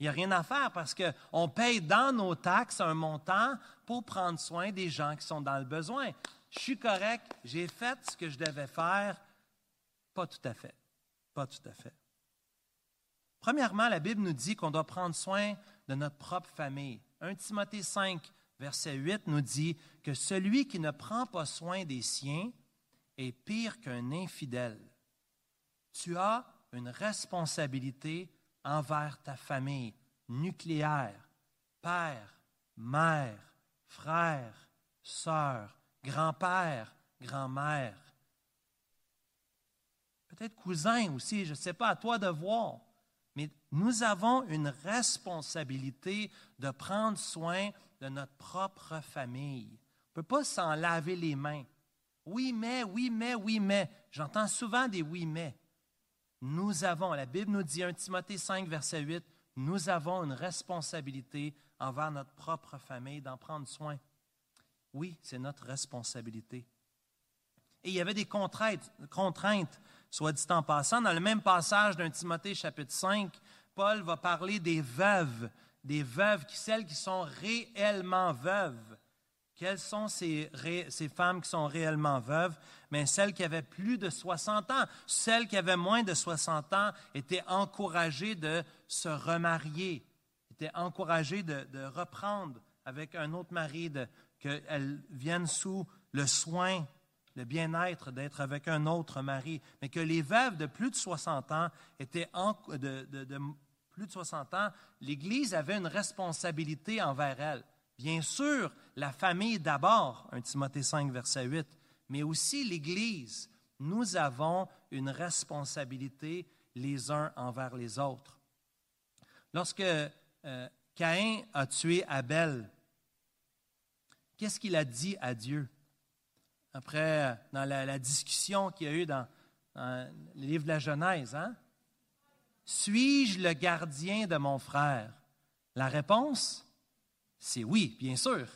Il n'y a rien à faire parce qu'on paye dans nos taxes un montant pour prendre soin des gens qui sont dans le besoin. Je suis correct, j'ai fait ce que je devais faire. Pas tout à fait. Pas tout à fait. Premièrement, la Bible nous dit qu'on doit prendre soin de notre propre famille. 1 Timothée 5, verset 8 nous dit que celui qui ne prend pas soin des siens est pire qu'un infidèle. Tu as une responsabilité envers ta famille nucléaire, père, mère, frère, sœur, grand-père, grand-mère. Peut-être cousin aussi, je ne sais pas, à toi de voir. Mais nous avons une responsabilité de prendre soin de notre propre famille. On ne peut pas s'en laver les mains. Oui, mais, oui, mais, oui, mais. J'entends souvent des oui, mais nous avons, la Bible nous dit, 1 Timothée 5, verset 8, nous avons une responsabilité envers notre propre famille d'en prendre soin. Oui, c'est notre responsabilité. Et il y avait des contraintes, soit dit en passant. Dans le même passage d'un Timothée chapitre 5, Paul va parler des veuves, des veuves, celles qui sont réellement veuves. Quelles sont ces, femmes qui sont réellement veuves? Mais celles qui avaient plus de 60 ans. Celles qui avaient moins de 60 ans étaient encouragées de se remarier, étaient encouragées de, reprendre avec un autre mari, qu'elles viennent sous le soin, le bien-être d'être avec un autre mari. Mais que les veuves de plus de 60 ans étaient de plus de 60 ans, l'Église avait une responsabilité envers elles. Bien sûr, la famille d'abord, 1 Timothée 5, verset 8, mais aussi l'Église. Nous avons une responsabilité les uns envers les autres. Lorsque euh, Caïn a tué Abel, qu'est-ce qu'il a dit à Dieu? Après, dans la, discussion qu'il y a eu dans, dans, le livre de la Genèse, hein? Suis-je le gardien de mon frère? La réponse, c'est oui, bien sûr.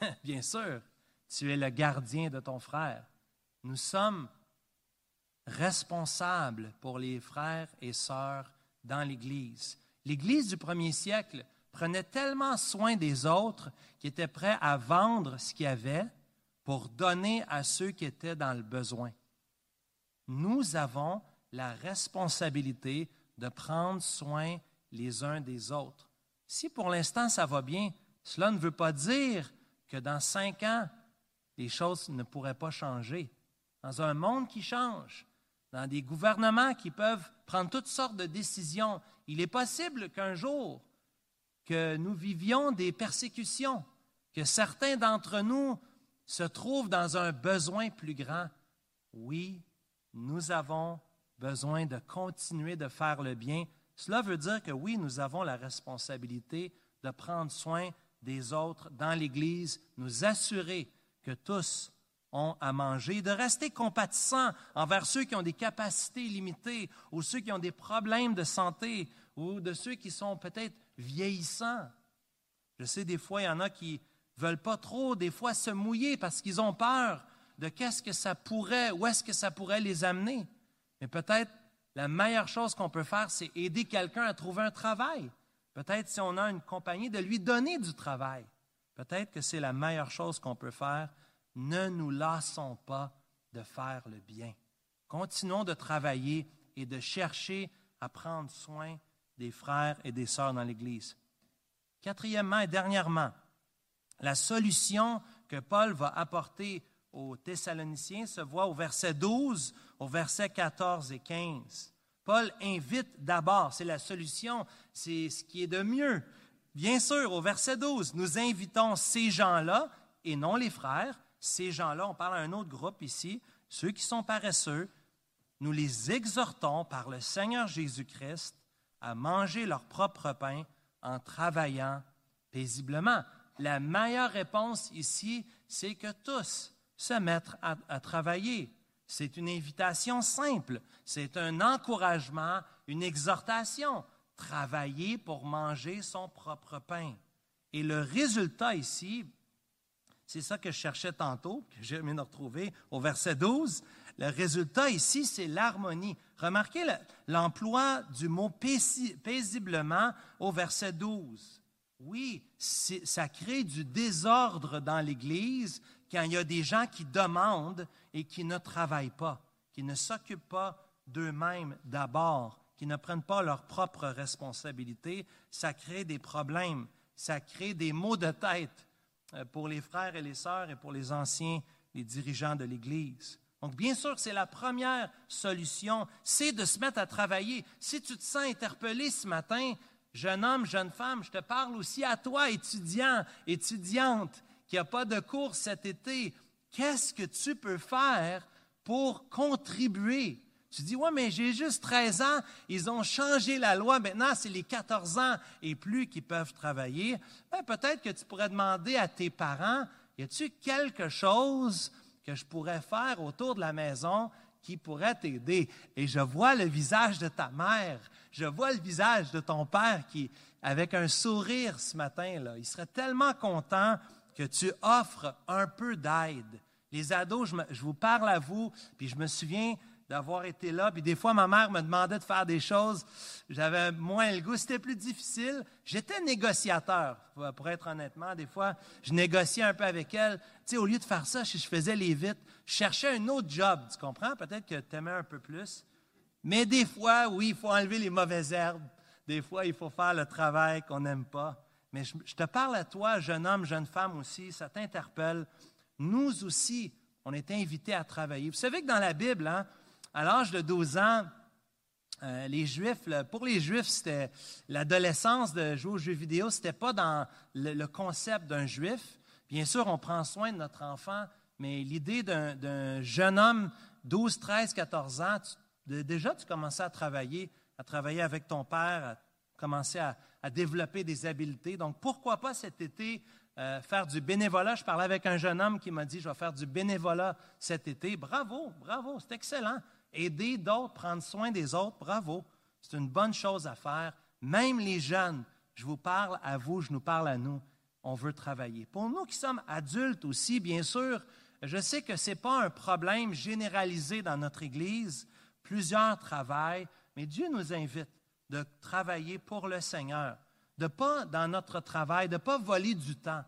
(laughs) bien sûr, tu es le gardien de ton frère. Nous sommes responsables pour les frères et sœurs dans l'Église. L'Église du premier siècle prenait tellement soin des autres qu'ils étaient prêts à vendre ce qu'ils avaient pour donner à ceux qui étaient dans le besoin. Nous avons la responsabilité de prendre soin les uns des autres. Si pour l'instant ça va bien, cela ne veut pas dire que dans cinq ans, les choses ne pourraient pas changer. Dans un monde qui change, dans des gouvernements qui peuvent prendre toutes sortes de décisions. Il est possible qu'un jour, que nous vivions des persécutions, que certains d'entre nous se trouvent dans un besoin plus grand. Oui, nous avons besoin de continuer de faire le bien. Cela veut dire que oui, nous avons la responsabilité de prendre soin des autres dans l'Église, nous assurer que tous ont à manger, de rester compatissants envers ceux qui ont des capacités limitées ou ceux qui ont des problèmes de santé ou de ceux qui sont peut-être vieillissants. Je sais, des fois, il y en a qui veulent pas trop, des fois, se mouiller parce qu'ils ont peur de qu'est-ce que ça pourrait, où est-ce que ça pourrait les amener. Mais peut-être la meilleure chose qu'on peut faire, c'est aider quelqu'un à trouver un travail. Peut-être si on a une compagnie, de lui donner du travail. Peut-être que c'est la meilleure chose qu'on peut faire. Ne nous lassons pas de faire le bien. Continuons de travailler et de chercher à prendre soin des frères et des sœurs dans l'Église. Quatrièmement et dernièrement, la solution que Paul va apporter aux Thessaloniciens se voit au verset 12, au verset 14 et 15. Paul invite d'abord, c'est la solution, c'est ce qui est de mieux. Bien sûr, au verset 12, nous invitons ces gens-là, et non les frères, ces gens-là, on parle à un autre groupe ici, ceux qui sont paresseux, nous les exhortons par le Seigneur Jésus-Christ à manger leur propre pain en travaillant paisiblement. La meilleure réponse ici, c'est que tous se mettent à, travailler. C'est une invitation simple, c'est un encouragement, une exhortation. Travailler pour manger son propre pain. Et le résultat ici, c'est ça que je cherchais tantôt, que j'ai aimé retrouver au verset 12. Le résultat ici, c'est l'harmonie. Remarquez l'emploi du mot paisiblement au verset 12. Oui, ça crée du désordre dans l'Église quand il y a des gens qui demandent et qui ne travaillent pas, qui ne s'occupent pas d'eux-mêmes d'abord, qui ne prennent pas leurs propres responsabilités. Ça crée des problèmes, ça crée des maux de tête euh, pour les frères et les sœurs et pour les anciens, les dirigeants de l'Église. Donc, bien sûr, c'est la première solution, c'est de se mettre à travailler. Si tu te sens interpellé ce matin, jeune homme, jeune femme, je te parle aussi à toi, étudiant, étudiante, qui n'a pas de cours cet été. Qu'est-ce que tu peux faire pour contribuer? Tu dis, ouais, mais j'ai juste 13 ans, ils ont changé la loi, maintenant c'est les 14 ans et plus qui peuvent travailler. Ben, peut-être que tu pourrais demander à tes parents, y a-t-il quelque chose que je pourrais faire autour de la maison qui pourrait t'aider? Et je vois le visage de ta mère, je vois le visage de ton père qui, avec un sourire ce matin, là, il serait tellement content que tu offres un peu d'aide. Les ados, je, vous parle à vous, puis je me souviens d'avoir été là. Puis des fois, ma mère me demandait de faire des choses. J'avais moins le goût. C'était plus difficile. J'étais négociateur, pour être honnêtement. Des fois, je négociais un peu avec elle. Tu sais, au lieu de faire ça, je faisais les vites. Je cherchais un autre job, tu comprends? Peut-être que tu aimais un peu plus. Mais des fois, oui, il faut enlever les mauvaises herbes. Des fois, il faut faire le travail qu'on n'aime pas. Je, te parle à toi, jeune homme, jeune femme aussi, ça t'interpelle. Nous aussi, on est invités à travailler. Vous savez que dans la Bible, hein, à l'âge de 12 ans, euh, les Juifs, pour les Juifs, c'était l'adolescence de jouer aux jeux vidéo, ce n'était pas dans le, concept d'un Juif. Bien sûr, on prend soin de notre enfant, mais l'idée d'un jeune homme, 12, 13, 14 ans, déjà tu commençais à travailler, à travailler avec ton père, commencer à, développer des habiletés. Donc, pourquoi pas cet été euh, faire du bénévolat? Je parlais avec un jeune homme qui m'a dit, je vais faire du bénévolat cet été. Bravo, bravo, c'est excellent aider d'autres, prendre soin des autres, bravo. C'est une bonne chose à faire. Même les jeunes, je vous parle à vous, je nous parle à nous, on veut travailler. Pour nous qui sommes adultes aussi, bien sûr, je sais que ce n'est pas un problème généralisé dans notre Église. Plusieurs travaillent, mais Dieu nous invite de travailler pour le Seigneur, de ne pas, dans notre travail, de ne pas voler du temps.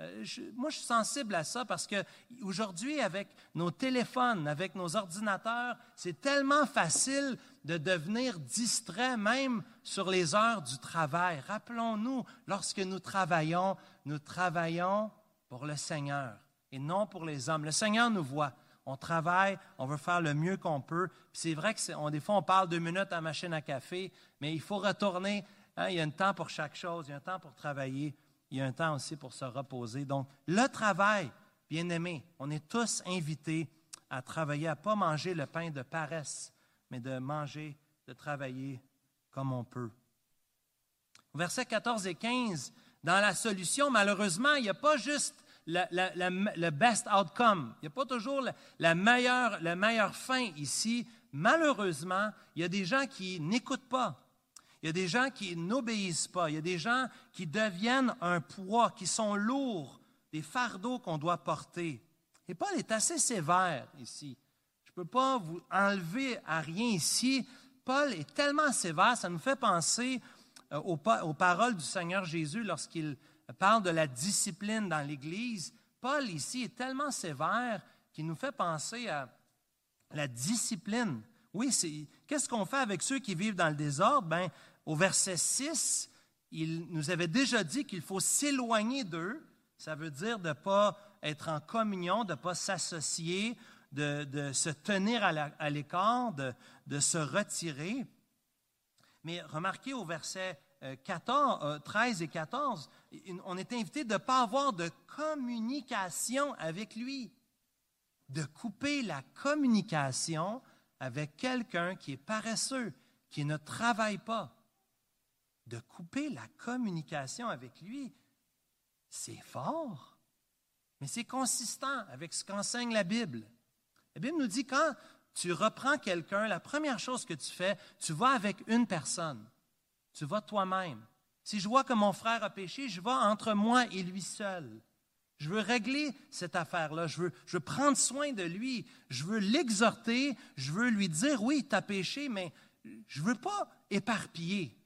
Euh, moi, je suis sensible à ça parce qu'aujourd'hui, avec nos téléphones, avec nos ordinateurs, c'est tellement facile de devenir distrait même sur les heures du travail. Rappelons-nous, lorsque nous travaillons, nous travaillons pour le Seigneur et non pour les hommes. Le Seigneur nous voit. On travaille, on veut faire le mieux qu'on peut. C'est vrai que des fois, on parle deux minutes à machine à café, mais il faut retourner. Hein, il y a un temps pour chaque chose. Il y a un temps pour travailler. Il y a un temps aussi pour se reposer. Donc, le travail, bien aimé, on est tous invités à travailler, à ne pas manger le pain de paresse, mais de manger, de travailler comme on peut. Versets 14 et 15, dans la solution, malheureusement, il n'y a pas juste le best outcome. Il n'y a pas toujours la, meilleure, la meilleure fin ici. Malheureusement, il y a des gens qui n'écoutent pas. Il y a des gens qui n'obéissent pas. Il y a des gens qui deviennent un poids, qui sont lourds, des fardeaux qu'on doit porter. Et Paul est assez sévère ici. Je ne peux pas vous enlever à rien ici. Paul est tellement sévère, ça nous fait penser euh, aux, aux paroles du Seigneur Jésus lorsqu'il parle de la discipline dans l'Église. Paul ici est tellement sévère qu'il nous fait penser à la discipline. Oui, qu'est-ce qu'on fait avec ceux qui vivent dans le désordre? Ben, au verset 6, il nous avait déjà dit qu'il faut s'éloigner d'eux. Ça veut dire de ne pas être en communion, de ne pas s'associer, de, se tenir à l'écart, de, de, se retirer. Mais remarquez au verset 14, 13 euh, et 14, on est invité de ne pas avoir de communication avec lui, de couper la communication avec quelqu'un qui est paresseux, qui ne travaille pas. De couper la communication avec lui, c'est fort, mais c'est consistant avec ce qu'enseigne la Bible. La Bible nous dit quand tu reprends quelqu'un, la première chose que tu fais, tu vas avec une personne. Tu vas toi-même. Si je vois que mon frère a péché, je vais entre moi et lui seul. Je veux régler cette affaire-là. Je veux, je veux prendre soin de lui. Je veux l'exhorter. Je veux lui dire, oui, tu as péché, mais je ne veux pas éparpiller.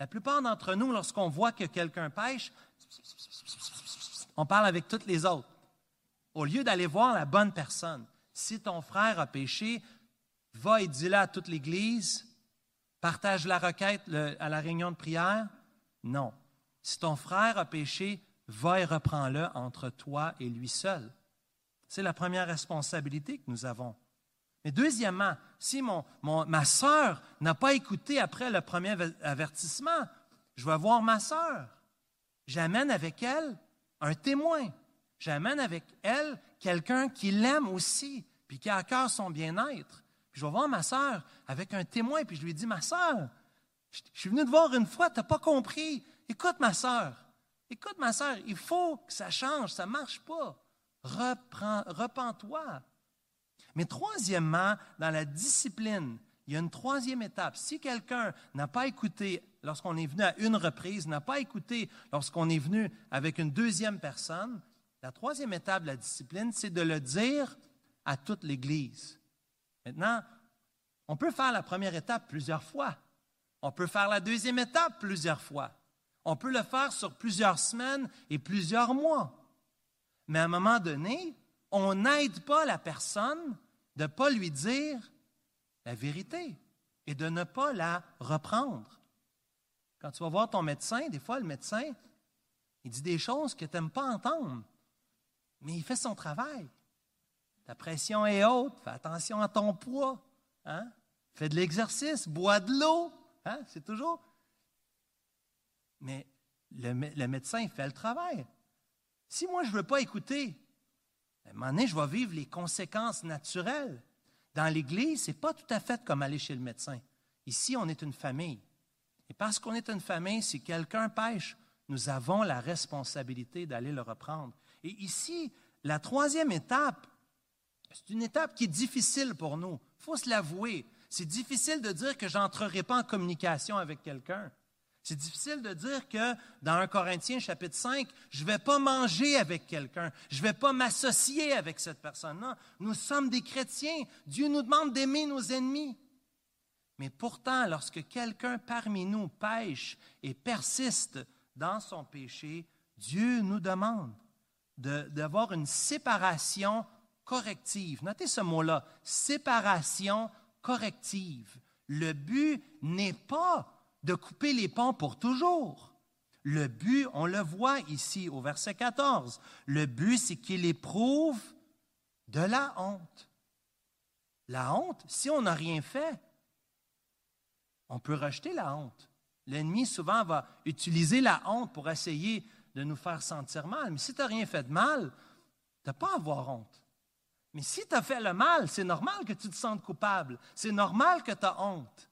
La plupart d'entre nous, lorsqu'on voit que quelqu'un pêche, on parle avec toutes les autres. Au lieu d'aller voir la bonne personne, si ton frère a péché, va et dis-le à toute l'Église, partage la requête à la réunion de prière? Non. Si ton frère a péché, va et reprends-le entre toi et lui seul. C'est la première responsabilité que nous avons. Mais deuxièmement, si mon, ma sœur n'a pas écouté après le premier avertissement, je vais voir ma sœur. J'amène avec elle un témoin. J'amène avec elle quelqu'un qui l'aime aussi, puis qui a à cœur son bien-être. Je vais voir ma sœur avec un témoin, puis je lui dis, ma sœur, je suis venu te voir une fois, tu n'as pas compris. Écoute, ma sœur, écoute, ma sœur, il faut que ça change, ça ne marche pas. Reprends, repens-toi. Mais troisièmement, dans la discipline, il y a une troisième étape. Si quelqu'un n'a pas écouté lorsqu'on est venu à une reprise, n'a pas écouté lorsqu'on est venu avec une deuxième personne, la troisième étape de la discipline, c'est de le dire à toute l'Église. Maintenant, on peut faire la première étape plusieurs fois. On peut faire la deuxième étape plusieurs fois. On peut le faire sur plusieurs semaines et plusieurs mois. Mais à un moment donné, on n'aide pas la personne de ne pas lui dire la vérité et de ne pas la reprendre. Quand tu vas voir ton médecin, des fois, le médecin, il dit des choses que tu n'aimes pas entendre, mais il fait son travail. Ta pression est haute, fais attention à ton poids. Hein? Fais de l'exercice, bois de l'eau. Hein? C'est toujours. Mais le, médecin fait le travail. Si moi, je ne veux pas écouter, à un moment donné, je vais vivre les conséquences naturelles. Dans l'Église, ce n'est pas tout à fait comme aller chez le médecin. Ici, on est une famille. Et parce qu'on est une famille, si quelqu'un pêche, nous avons la responsabilité d'aller le reprendre. Et ici, la troisième étape, c'est une étape qui est difficile pour nous. Il faut se l'avouer. C'est difficile de dire que je n'entrerai pas en communication avec quelqu'un. C'est difficile de dire que dans 1 Corinthiens chapitre 5, je ne vais pas manger avec quelqu'un, je ne vais pas m'associer avec cette personne-là. Nous sommes des chrétiens. Dieu nous demande d'aimer nos ennemis. Mais pourtant, lorsque quelqu'un parmi nous pêche et persiste dans son péché, Dieu nous demande d'avoir une séparation Notez ce mot-là, séparation corrective. Le but n'est pas de couper les ponts pour toujours. Le but, on le voit ici au verset 14, le but c'est qu'il éprouve de la honte. La honte, si on n'a rien fait, on peut rejeter la honte. L'ennemi souvent va utiliser la honte pour essayer de nous faire sentir mal. Mais si tu n'as rien fait de mal, tu n'as pas à avoir honte. Mais si tu as fait le mal, c'est normal que tu te sentes coupable. C'est normal que tu as honte.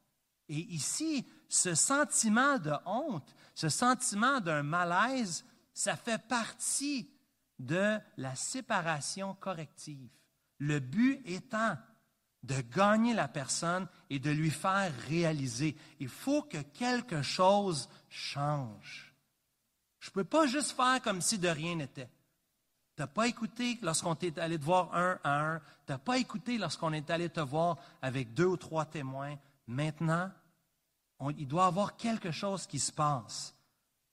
Et ici, ce sentiment de honte, ce sentiment d'un malaise, ça fait partie de la séparation corrective. Le but étant de gagner la personne et de lui faire réaliser. Il faut que quelque chose change. Je ne peux pas juste faire comme si de rien n'était. Tu n'as pas écouté lorsqu'on t'est allé te voir un à un. Tu n'as pas écouté lorsqu'on est allé te voir avec deux ou trois témoins. Maintenant, il doit y avoir quelque chose qui se passe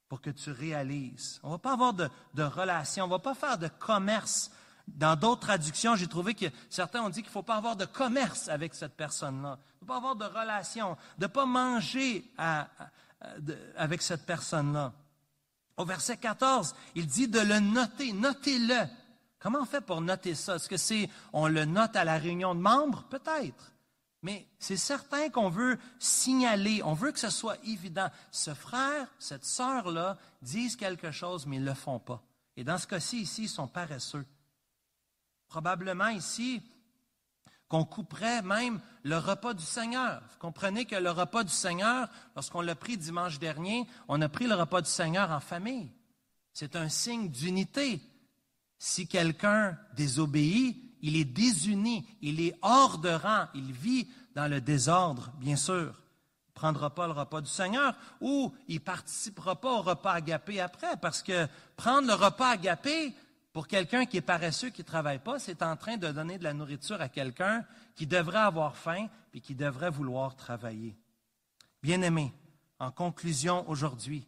pour que tu réalises. On ne va pas avoir de, de relation, on ne va pas faire de commerce dans d'autres traductions, j'ai trouvé que certains ont dit qu'il ne faut pas avoir de commerce avec cette personne-là. Il ne faut pas avoir de relation, de ne pas manger avec cette personne-là. Au verset 14, il dit de le noter. Notez-le. Comment on fait pour noter ça? Est-ce que c'est, on le note à la réunion de membres? Peut-être. Mais c'est certain qu'on veut signaler, on veut que ce soit évident. Ce frère, cette sœur-là disent quelque chose, mais ils ne le font pas. Et dans ce cas-ci, ici, ils sont paresseux. Probablement ici qu'on couperait même le repas du Seigneur. Vous comprenez que le repas du Seigneur, lorsqu'on l'a pris dimanche dernier, on a pris le repas du Seigneur en famille. C'est un signe d'unité. Si quelqu'un désobéit, il est désuni, il est hors de rang, il vit dans le désordre, bien sûr. Il ne prendra pas le repas du Seigneur ou il ne participera pas au repas agapé après, parce que prendre le repas agapé, pour quelqu'un qui est paresseux, qui ne travaille pas, c'est en train de donner de la nourriture à quelqu'un qui devrait avoir faim et qui devrait vouloir travailler. Bien-aimés, en conclusion aujourd'hui,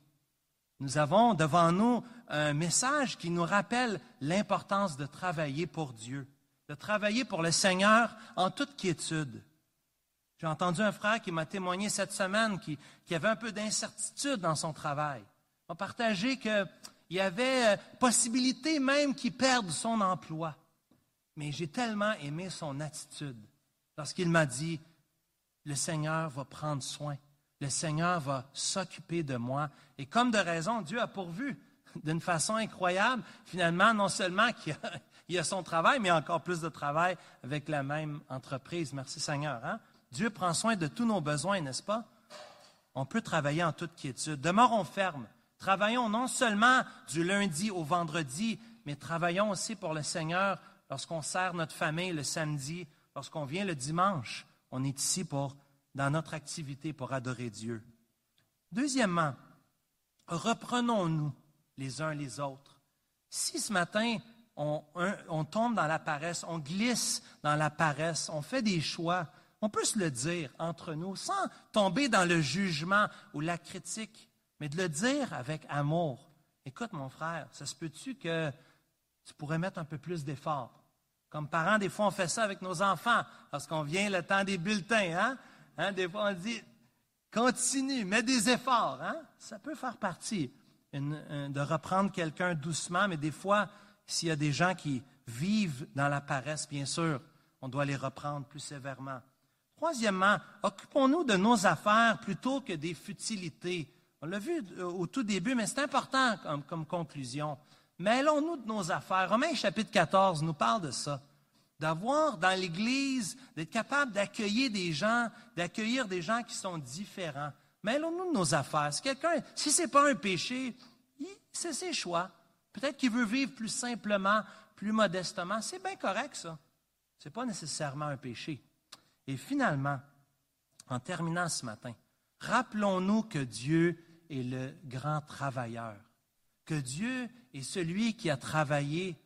nous avons devant nous un message qui nous rappelle l'importance de travailler pour Dieu, de travailler pour le Seigneur en toute quiétude. J'ai entendu un frère qui m'a témoigné cette semaine qui, avait un peu d'incertitude dans son travail. Il m'a partagé que il y avait euh, possibilité même qu'il perde son emploi. Mais j'ai tellement aimé son attitude lorsqu'il m'a dit, le Seigneur va prendre soin, le Seigneur va s'occuper de moi. Et comme de raison, Dieu a pourvu d'une façon incroyable, finalement, non seulement qu'il a, (laughs) a, son travail, mais encore plus de travail avec la même entreprise. Merci Seigneur. Hein? Dieu prend soin de tous nos besoins, n'est-ce pas? On peut travailler en toute quiétude. Demeurons fermes. Travaillons non seulement du lundi au vendredi, mais travaillons aussi pour le Seigneur lorsqu'on sert notre famille le samedi, lorsqu'on vient le dimanche. On est ici pour, dans notre activité pour adorer Dieu. Deuxièmement, reprenons-nous les uns les autres. Si ce matin, on, on, tombe dans la paresse, on glisse dans la paresse, on fait des choix, on peut se le dire entre nous sans tomber dans le jugement ou la critique mais de le dire avec amour. Écoute, mon frère, ça se peut-tu que tu pourrais mettre un peu plus d'effort? Comme parents, des fois, on fait ça avec nos enfants lorsqu'on vient le temps des bulletins. Hein? hein? Des fois, on dit continue, mets des efforts. Hein? Ça peut faire partie de reprendre quelqu'un doucement, mais des fois, s'il y a des gens qui vivent dans la paresse, bien sûr, on doit les reprendre plus sévèrement. Troisièmement, occupons-nous de nos affaires plutôt que des futilités on l'a vu euh, au tout début, mais c'est important comme, conclusion. Mêlons-nous de nos affaires. Romains chapitre 14 nous parle de ça. D'avoir dans l'Église, d'être capable d'accueillir des gens, d'accueillir des gens qui sont différents. Mêlons-nous de nos affaires. Si quelqu'un, si c'est pas un péché, c'est ses choix. Peut-être qu'il veut vivre plus simplement, plus modestement. C'est bien correct, ça. C'est pas nécessairement un péché. Et finalement, en terminant ce matin, rappelons-nous que Dieu est le grand travailleur, que Dieu est celui qui a travaillé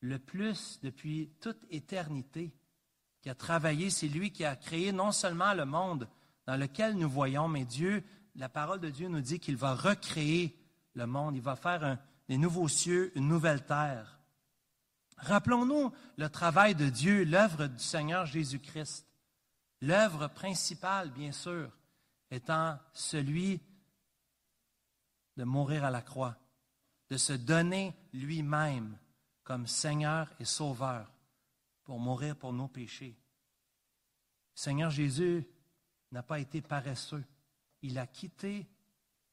le plus depuis toute éternité, qui a travaillé, c'est lui qui a créé non seulement le monde dans lequel nous voyons, mais Dieu, la parole de Dieu nous dit qu'il va recréer le monde, il va faire des nouveaux cieux, une nouvelle terre. Rappelons-nous le travail de Dieu, l'œuvre du Seigneur Jésus-Christ, l'œuvre principale, bien sûr, étant celui de mourir à la croix, de se donner lui-même comme Seigneur et Sauveur pour mourir pour nos péchés. Seigneur Jésus n'a pas été paresseux. Il a quitté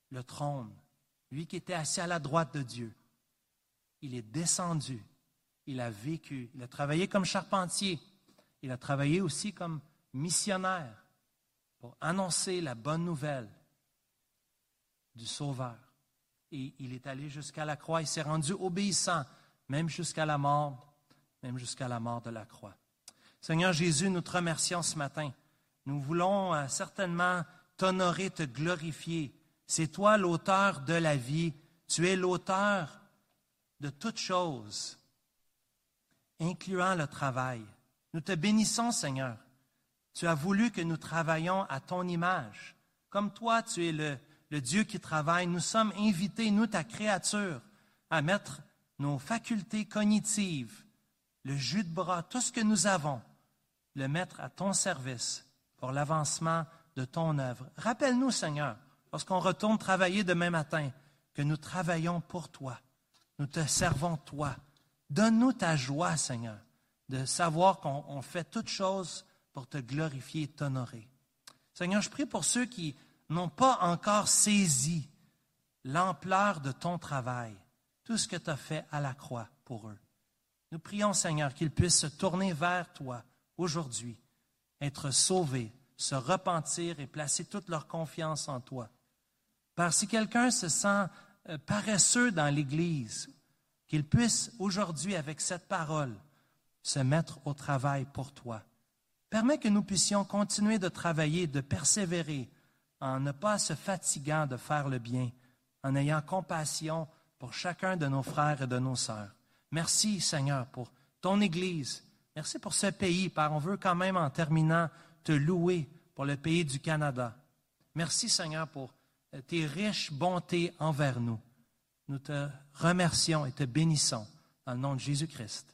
le trône, lui qui était assis à la droite de Dieu. Il est descendu, il a vécu, il a travaillé comme charpentier, il a travaillé aussi comme missionnaire pour annoncer la bonne nouvelle du Sauveur. Et il est allé jusqu'à la croix, il s'est rendu obéissant, même jusqu'à la mort, même jusqu'à la mort de la croix. Seigneur Jésus, nous te remercions ce matin. Nous voulons euh, certainement t'honorer, te glorifier. C'est toi l'auteur de la vie. Tu es l'auteur de toutes choses, incluant le travail. Nous te bénissons, Seigneur. Tu as voulu que nous travaillions à ton image. Comme toi, tu es le, le Dieu qui travaille. Nous sommes invités, nous, ta créature, à mettre nos facultés cognitives, le jus de bras, tout ce que nous avons, le mettre à ton service pour l'avancement de ton œuvre. Rappelle-nous, Seigneur, lorsqu'on retourne travailler demain matin, que nous travaillons pour toi. Nous te servons toi. Donne-nous ta joie, Seigneur, de savoir qu'on fait toutes choses pour te glorifier et t'honorer. Seigneur, je prie pour ceux qui n'ont pas encore saisi l'ampleur de ton travail, tout ce que tu as fait à la croix pour eux. Nous prions, Seigneur, qu'ils puissent se tourner vers toi aujourd'hui, être sauvés, se repentir et placer toute leur confiance en toi. Parce si quelqu'un se sent euh, paresseux dans l'Église, qu'il puisse aujourd'hui, avec cette parole, se mettre au travail pour toi. Permets que nous puissions continuer de travailler, de persévérer, en ne pas se fatiguant de faire le bien, en ayant compassion pour chacun de nos frères et de nos sœurs. Merci, Seigneur, pour ton Église. Merci pour ce pays, Père. On veut quand même, en terminant, te louer pour le pays du Canada. Merci, Seigneur, pour tes riches bontés envers nous. Nous te remercions et te bénissons dans le nom de Jésus-Christ.